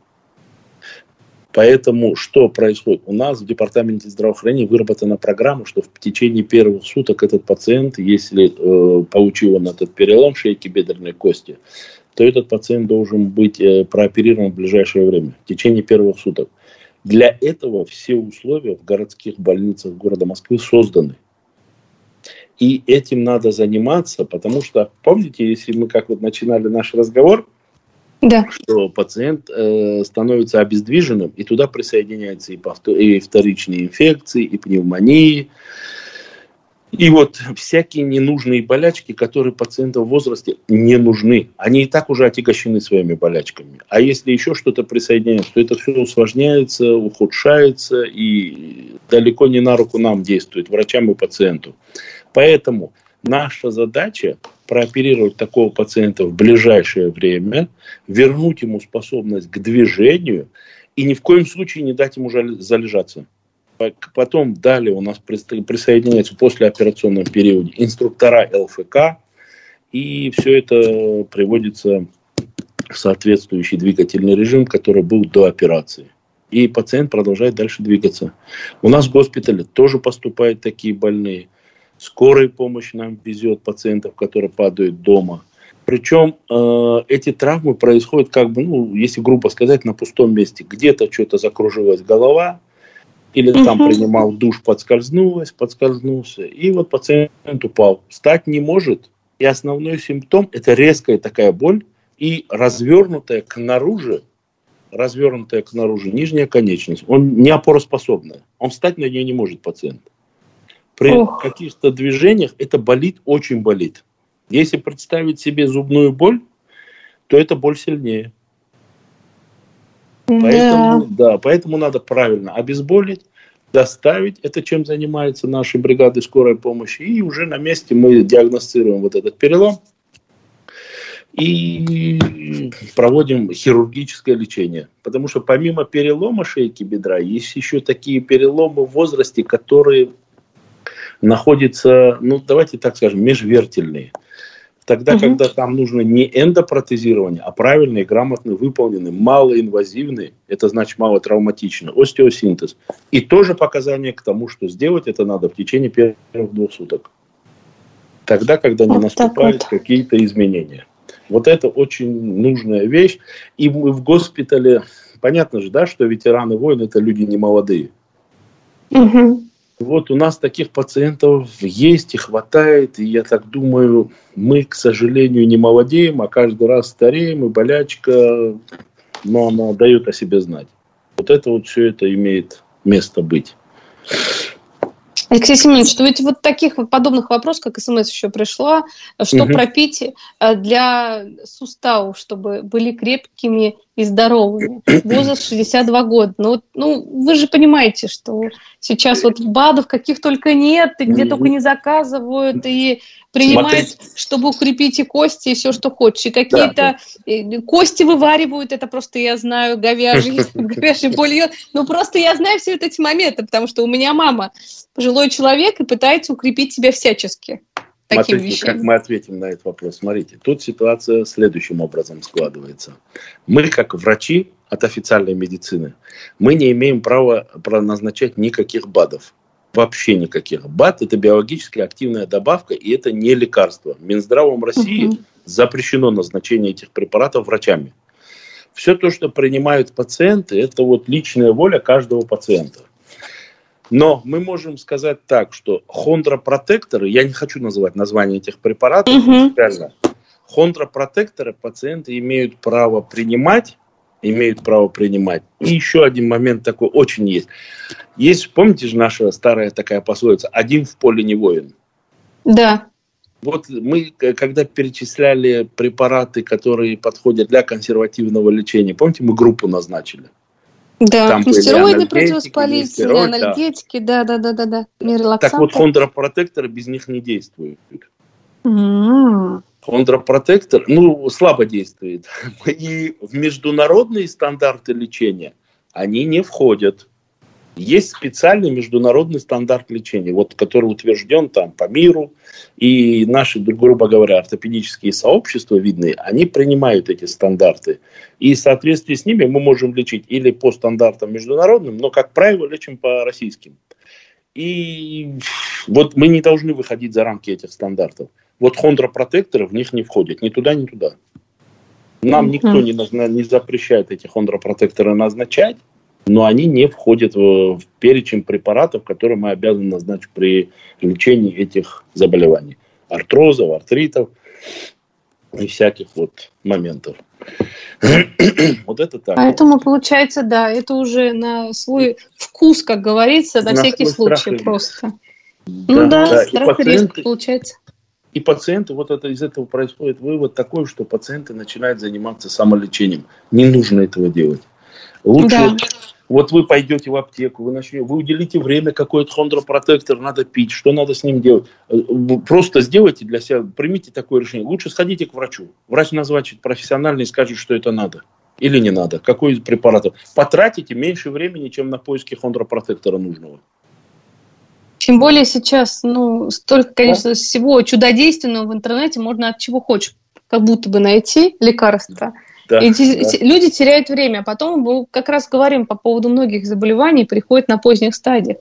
Поэтому что происходит? У нас в департаменте здравоохранения выработана программа, что в течение первых суток этот пациент, если э, получил он этот перелом шейки бедренной кости, то этот пациент должен быть э, прооперирован в ближайшее время, в течение первых суток. Для этого все условия в городских больницах города Москвы созданы. И этим надо заниматься, потому что, помните, если мы как вот начинали наш разговор, да. что пациент э, становится обездвиженным, и туда присоединяются и, повтор, и вторичные инфекции, и пневмонии, и вот всякие ненужные болячки, которые пациентам в возрасте не нужны. Они и так уже отягощены своими болячками. А если еще что-то присоединяется, то это все усложняется, ухудшается и далеко не на руку нам действует, врачам и пациенту. Поэтому наша задача прооперировать такого пациента в ближайшее время, вернуть ему способность к движению и ни в коем случае не дать ему залежаться. Потом далее у нас присоединяются после операционном периоде инструктора ЛФК, и все это приводится в соответствующий двигательный режим, который был до операции. и пациент продолжает дальше двигаться. У нас в госпитале тоже поступают такие больные. Скорая помощь нам везет пациентов, которые падают дома. Причем э, эти травмы происходят, как бы, ну, если грубо сказать, на пустом месте. Где-то что-то закружилась голова, или угу. там принимал душ, подскользнулась, подскользнулся, и вот пациент упал. Встать не может, и основной симптом – это резкая такая боль и развернутая к наружу развернутая к наружу нижняя конечность. Он не опороспособная. Он встать на нее не может пациент. При Ох. каких-то движениях это болит, очень болит. Если представить себе зубную боль, то эта боль сильнее. Да. Поэтому, да, поэтому надо правильно обезболить, доставить, это чем занимаются наши бригады скорой помощи, и уже на месте мы диагностируем вот этот перелом, и проводим хирургическое лечение. Потому что помимо перелома шейки бедра, есть еще такие переломы в возрасте, которые находятся, ну давайте так скажем, межвертельные. Тогда, угу. когда там нужно не эндопротезирование, а правильный, грамотно выполненный, малоинвазивный, это значит малотравматичный, остеосинтез. И тоже показания к тому, что сделать это надо в течение первых двух суток. Тогда, когда не вот наступают вот. какие-то изменения. Вот это очень нужная вещь. И мы в госпитале, понятно же, да, что ветераны войн это люди не молодые. Угу. Вот у нас таких пациентов есть и хватает, и я так думаю, мы, к сожалению, не молодеем, а каждый раз стареем, и болячка, но она дает о себе знать. Вот это вот все это имеет место быть. Алексей Семенович, что ведь вот таких подобных вопросов, как смс еще пришла, что угу. пропить э, для суставов, чтобы были крепкими и здоровыми. Возраст 62 года. Ну, ну, вы же понимаете, что сейчас вот БАДов каких только нет, и где только не заказывают, и принимают, Смотрите. чтобы укрепить и кости, и все, что хочешь. И какие-то да. кости вываривают, это просто я знаю, говяжий, говяжий бульон. Ну, просто я знаю все эти моменты, потому что у меня мама пожилой человек и пытается укрепить себя всячески таким Смотрите, вещам. как мы ответим на этот вопрос. Смотрите, тут ситуация следующим образом складывается. Мы, как врачи от официальной медицины, мы не имеем права назначать никаких БАДов. Вообще никаких. БАД – это биологически активная добавка, и это не лекарство. Минздравом России угу. запрещено назначение этих препаратов врачами. Все то, что принимают пациенты, это вот личная воля каждого пациента. Но мы можем сказать так, что хондропротекторы, я не хочу называть название этих препаратов, угу. реально, хондропротекторы пациенты имеют право принимать, имеют право принимать. И еще один момент такой очень есть. Есть, помните же наша старая такая пословица, один в поле не воин. Да. Вот мы, когда перечисляли препараты, которые подходят для консервативного лечения, помните, мы группу назначили? Да, там стероиды противовоспалительные, анальгетики, да, да, да, да, да. Так вот, хондропротекторы без них не действуют. Mm. Хондропротектор, ну, слабо действует. И в международные стандарты лечения они не входят. Есть специальный международный стандарт лечения, вот, который утвержден там по миру, и наши, грубо говоря, ортопедические сообщества видные, они принимают эти стандарты. И в соответствии с ними мы можем лечить или по стандартам международным, но, как правило, лечим по российским. И вот мы не должны выходить за рамки этих стандартов. Вот хондропротекторы в них не входят, ни туда, ни туда. Нам никто не, не запрещает эти хондропротекторы назначать но они не входят в, в перечень препаратов, которые мы обязаны назначить при лечении этих заболеваний. Артрозов, артритов и всяких вот моментов. вот это так. Поэтому получается, да, это уже на свой вкус, как говорится, на, на всякий случай просто. Да, ну да, да. страх и, пациенты, риск получается. И пациенты, вот это из этого происходит вывод такой, что пациенты начинают заниматься самолечением. Не нужно этого делать. Лучше да. Вот вы пойдете в аптеку, вы начнете, вы уделите время, какой то хондропротектор надо пить, что надо с ним делать. Э, просто сделайте для себя, примите такое решение. Лучше сходите к врачу. Врач назначит профессионально и скажет, что это надо. Или не надо, какой из препаратов. Потратите меньше времени, чем на поиски хондропротектора нужного. Тем более сейчас, ну, столько, конечно, всего чудодейственного в интернете можно от чего хочешь, как будто бы найти лекарства. Да, и да. люди теряют время. Потом мы как раз говорим по поводу многих заболеваний, приходят на поздних стадиях.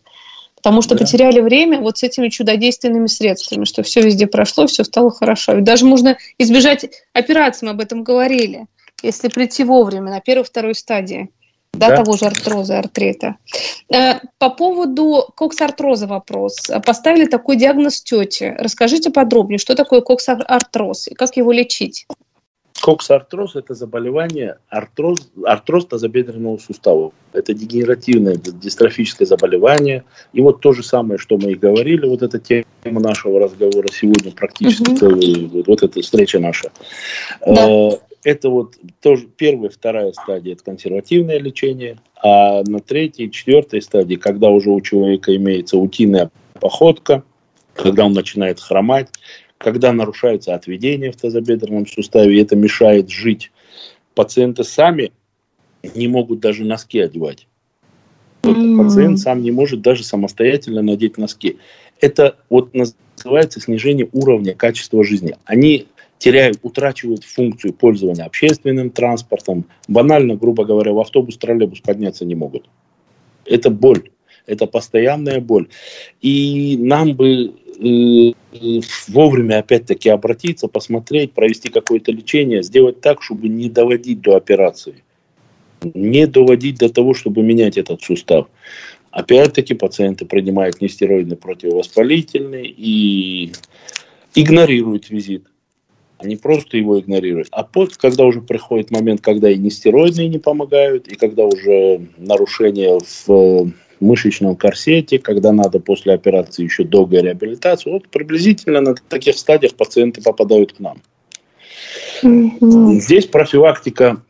Потому что да. потеряли время вот с этими чудодейственными средствами, что все везде прошло, все стало хорошо. Ведь даже можно избежать операции, мы об этом говорили, если прийти вовремя на первой-второй стадии да, да, того же артроза, артрита. Э, по поводу коксартроза вопрос. Поставили такой диагноз тете. Расскажите подробнее, что такое коксартроз и как его лечить? Коксартроз – это заболевание, артроз, артроз тазобедренного сустава. Это дегенеративное дистрофическое заболевание. И вот то же самое, что мы и говорили, вот эта тема нашего разговора сегодня, практически угу. вот, вот эта встреча наша. Да. Э, это вот тоже первая, вторая стадия – это консервативное лечение, а на третьей, четвертой стадии, когда уже у человека имеется утиная походка, когда он начинает хромать, когда нарушается отведение в тазобедренном суставе, и это мешает жить. Пациенты сами не могут даже носки одевать. Вот mm-hmm. Пациент сам не может даже самостоятельно надеть носки. Это вот называется снижение уровня качества жизни. Они теряют, утрачивают функцию пользования общественным транспортом. Банально, грубо говоря, в автобус, троллейбус подняться не могут. Это боль. Это постоянная боль. И нам бы э, вовремя опять-таки обратиться, посмотреть, провести какое-то лечение, сделать так, чтобы не доводить до операции. Не доводить до того, чтобы менять этот сустав. Опять-таки пациенты принимают нестероидный противовоспалительный и игнорируют визит. Они просто его игнорируют. А после, когда уже приходит момент, когда и нестероидные не помогают, и когда уже нарушение в э, мышечном корсете, когда надо после операции еще долгая реабилитация, вот приблизительно на таких стадиях пациенты попадают к нам. Mm-hmm. Здесь профилактика,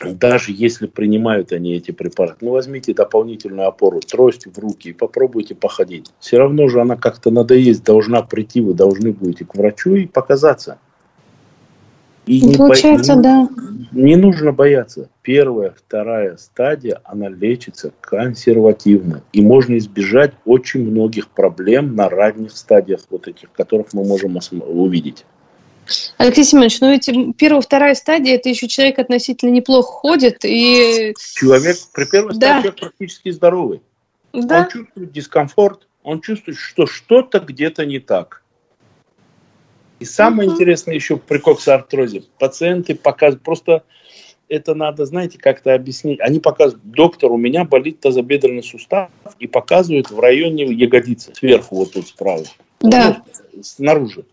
даже если принимают они эти препараты, ну возьмите дополнительную опору, трость в руки и попробуйте походить. Все равно же она как-то надоесть, должна прийти, вы должны будете к врачу и показаться. И не Получается, бо... да. Не нужно бояться. Первая, вторая стадия, она лечится консервативно. И можно избежать очень многих проблем на ранних стадиях вот этих, которых мы можем увидеть. Алексей Семенович, ну ведь первая, вторая стадия, это еще человек относительно неплохо ходит и... Человек при первой да. стадии практически здоровый. Да. Он чувствует дискомфорт, он чувствует, что что-то где-то не так. И самое uh-huh. интересное еще при коксартрозе. Пациенты показывают, просто это надо, знаете, как-то объяснить. Они показывают, доктор, у меня болит тазобедренный сустав, и показывают в районе ягодицы, сверху вот тут справа. Да. Ну, снаружи.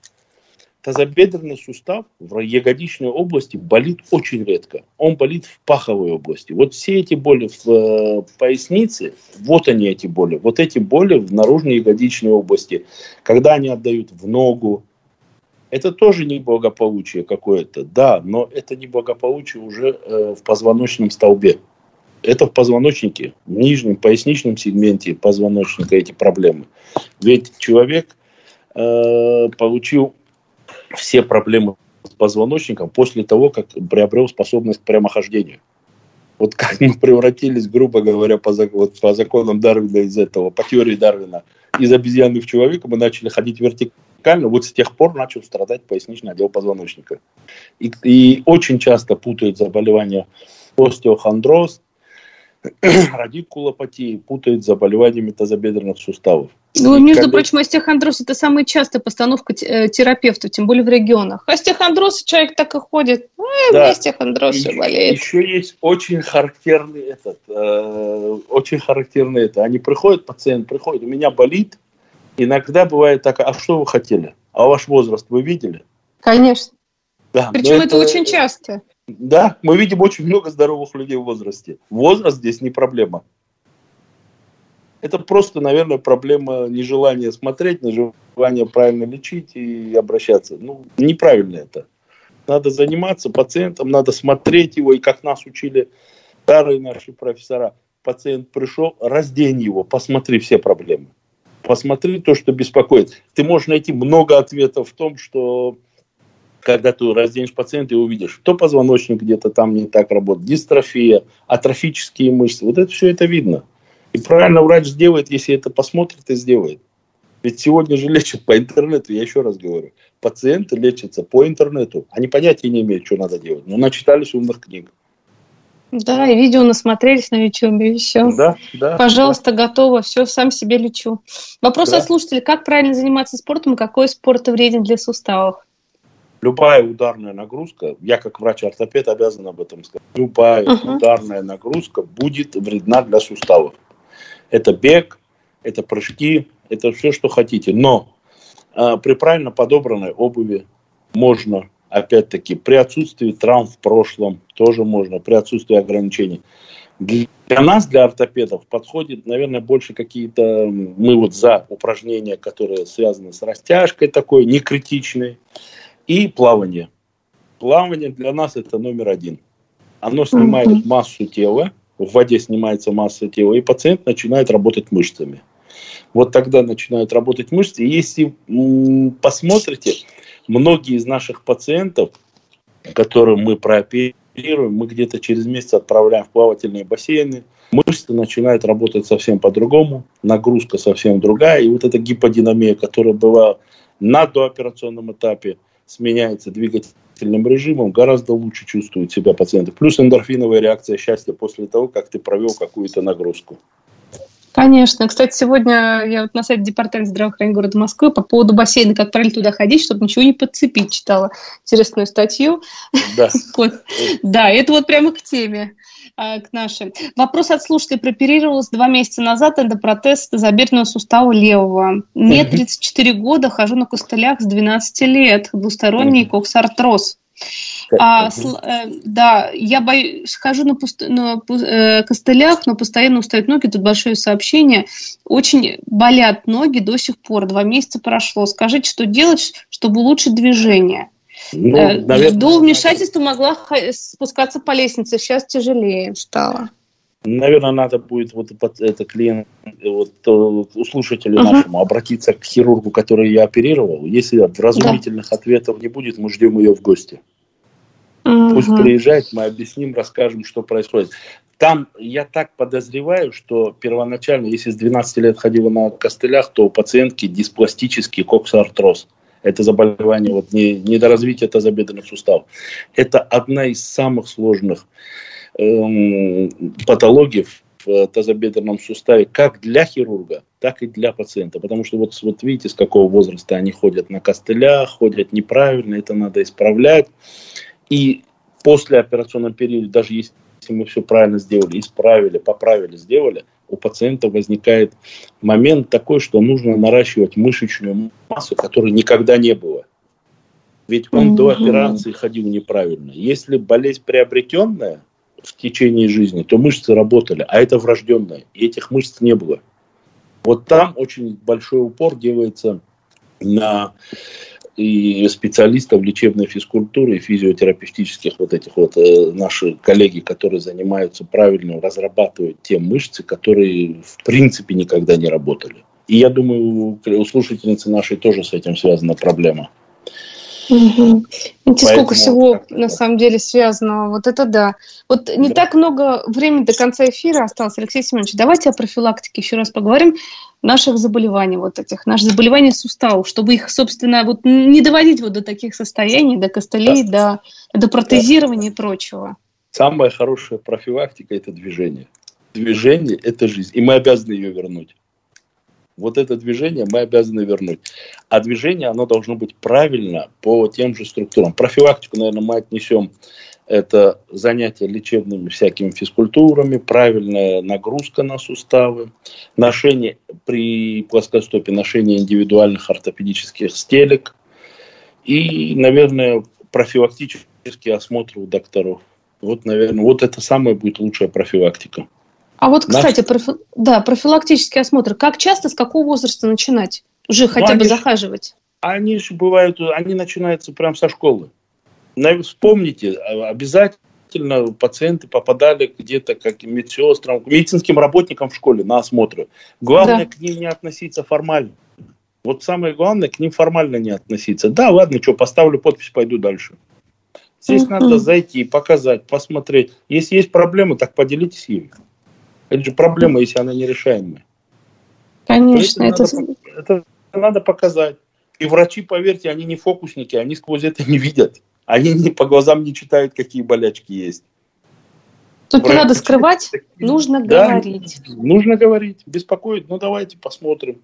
Тазобедренный сустав в ягодичной области болит очень редко. Он болит в паховой области. Вот все эти боли в э, пояснице, вот они эти боли. Вот эти боли в наружной ягодичной области. Когда они отдают в ногу, это тоже неблагополучие какое-то, да, но это неблагополучие уже э, в позвоночном столбе. Это в позвоночнике, в нижнем поясничном сегменте позвоночника эти проблемы. Ведь человек э, получил все проблемы с позвоночником после того, как приобрел способность к прямохождению. Вот как мы превратились, грубо говоря, по, вот, по законам Дарвина из этого, по теории Дарвина, из обезьяны в человека мы начали ходить вертикально вертикально, вот с тех пор начал страдать поясничный отдел позвоночника. И, и очень часто путают заболевания остеохондроз, радикулопатии, путают с заболеваниями тазобедренных суставов. Ну, и между когда... прочим, остеохондроз – это самая частая постановка э, терапевтов, тем более в регионах. Остеохондроз, человек так и ходит, э, да. остеохондроз все болеет. Еще есть очень характерный этот, э, очень характерный это. Они приходят, пациент приходит, у меня болит, Иногда бывает так, а что вы хотели? А ваш возраст вы видели? Конечно. Да, Причем это, это очень часто. Да, мы видим очень много здоровых людей в возрасте. Возраст здесь не проблема. Это просто, наверное, проблема нежелания смотреть, нежелания правильно лечить и обращаться. Ну, неправильно это. Надо заниматься пациентом, надо смотреть его, и как нас учили старые наши профессора. Пациент пришел, раздень его, посмотри все проблемы посмотри то, что беспокоит. Ты можешь найти много ответов в том, что когда ты разденешь пациента и увидишь, то позвоночник где-то там не так работает, дистрофия, атрофические мышцы, вот это все это видно. И правильно врач сделает, если это посмотрит и сделает. Ведь сегодня же лечат по интернету, я еще раз говорю. Пациенты лечатся по интернету. Они понятия не имеют, что надо делать. Но начитались умных книг. Да, и видео насмотрелись на YouTube, и все. Да, да. Пожалуйста, да. готово, все, сам себе лечу. Вопрос да. от слушателей. Как правильно заниматься спортом и какой спорт вреден для суставов? Любая ударная нагрузка, я как врач-ортопед обязан об этом сказать, любая uh-huh. ударная нагрузка будет вредна для суставов. Это бег, это прыжки, это все, что хотите. Но э, при правильно подобранной обуви можно опять-таки, при отсутствии травм в прошлом тоже можно, при отсутствии ограничений. Для нас, для ортопедов, подходит, наверное, больше какие-то, мы вот за упражнения, которые связаны с растяжкой такой, не критичной, и плавание. Плавание для нас это номер один. Оно снимает массу тела, в воде снимается масса тела, и пациент начинает работать мышцами. Вот тогда начинают работать мышцы. И если м- посмотрите, многие из наших пациентов, которым мы прооперируем, мы где-то через месяц отправляем в плавательные бассейны, мышцы начинают работать совсем по-другому, нагрузка совсем другая, и вот эта гиподинамия, которая была на дооперационном этапе, сменяется двигательным режимом, гораздо лучше чувствуют себя пациенты. Плюс эндорфиновая реакция счастья после того, как ты провел какую-то нагрузку. Конечно. Кстати, сегодня я вот на сайте Департамента здравоохранения города Москвы по поводу бассейна, как правильно туда ходить, чтобы ничего не подцепить, читала интересную статью. Да. Да, это вот прямо к теме а, к нашей. Вопрос от слушателя. Прооперировалась два месяца назад эндопротез тазобедренного сустава левого. Мне 34 года, хожу на костылях с 12 лет. Двусторонний коксартроз. А, э, да, я боюсь, хожу на, пуст... на э, костылях, но постоянно устают ноги. Тут большое сообщение. Очень болят ноги до сих пор. Два месяца прошло. Скажите, что делать, чтобы улучшить движение? Ну, э, наверное, До вмешательства могла спускаться по лестнице. Сейчас тяжелее стало. Наверное, надо будет вот это клиент, вот у слушателя uh-huh. нашему обратиться к хирургу, который я оперировал. Если вразумительных да. ответов не будет, мы ждем ее в гости. Uh-huh. Пусть приезжает, мы объясним, расскажем, что происходит. Там я так подозреваю, что первоначально, если с 12 лет ходила на костылях, то у пациентки диспластический коксартроз. Это заболевание, вот не, недоразвитие тазобедренных суставов. Это одна из самых сложных Эм, патологий в тазобедренном суставе как для хирурга, так и для пациента. Потому что вот, вот видите, с какого возраста они ходят на костылях, ходят неправильно, это надо исправлять. И после операционного периода, даже если мы все правильно сделали, исправили, поправили, сделали, у пациента возникает момент такой, что нужно наращивать мышечную массу, которой никогда не было. Ведь он mm-hmm. до операции ходил неправильно. Если болезнь приобретенная, в течение жизни, то мышцы работали, а это врожденное, и этих мышц не было. Вот там очень большой упор делается на и специалистов лечебной физкультуры и физиотерапевтических вот этих вот э, наши коллеги, которые занимаются правильно, разрабатывают те мышцы, которые в принципе никогда не работали. И я думаю, у слушательницы нашей тоже с этим связана проблема. Угу. Видите, сколько всего на самом деле связано. Вот это да. Вот не да. так много времени до конца эфира осталось, Алексей Семенович. Давайте о профилактике еще раз поговорим наших заболеваний вот этих, наших заболеваний суставов, чтобы их, собственно, вот не доводить вот до таких состояний, до костылей, да. до, до протезирования да. и прочего. Самая хорошая профилактика – это движение. Движение – это жизнь, и мы обязаны ее вернуть. Вот это движение мы обязаны вернуть. А движение, оно должно быть правильно по тем же структурам. Профилактику, наверное, мы отнесем это занятие лечебными всякими физкультурами, правильная нагрузка на суставы, ношение при плоскостопе, ношение индивидуальных ортопедических стелек и, наверное, профилактический осмотр у докторов. Вот, наверное, вот это самая будет лучшая профилактика. А вот, кстати, профи... да, профилактический осмотр. Как часто, с какого возраста начинать? Уже ну, хотя бы захаживать? Они же бывают, они начинаются прямо со школы. Вспомните, а, обязательно пациенты попадали где-то как медсестрам, к медицинским работникам в школе на осмотры. Главное да. к ним не относиться формально. Вот самое главное, к ним формально не относиться. Да, ладно, что, поставлю подпись, пойду дальше. Здесь mm-hmm. надо зайти, показать, посмотреть. Если есть проблемы, так поделитесь ими. Это же проблема, если она нерешаемая. Конечно, это... Надо, это надо показать. И врачи, поверьте, они не фокусники, они сквозь это не видят. Они не, по глазам не читают, какие болячки есть. Тут не надо скрывать, нужно да, говорить. Нужно говорить, беспокоить. Ну давайте посмотрим.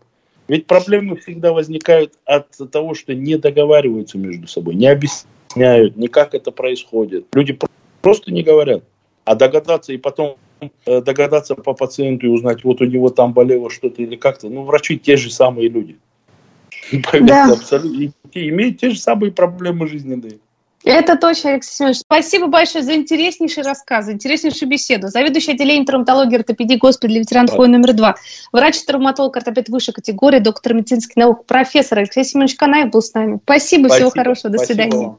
Ведь проблемы всегда возникают от того, что не договариваются между собой, не объясняют, ни как это происходит. Люди просто не говорят. А догадаться и потом догадаться по пациенту и узнать, вот у него там болело что-то или как-то. Ну, врачи те же самые люди. Да. Абсолютно. И имеют те же самые проблемы жизненные. Это точно, Алексей Семенович. Спасибо большое за интереснейший рассказ, за интереснейшую беседу. Заведующий отделением травматологии ортопедии госпиталя ветеранов войн номер два. Врач-травматолог, ортопед высшей категории, доктор медицинских наук, профессор Алексей Семенович Канаев был с нами. Спасибо, Спасибо всего хорошего, до свидания.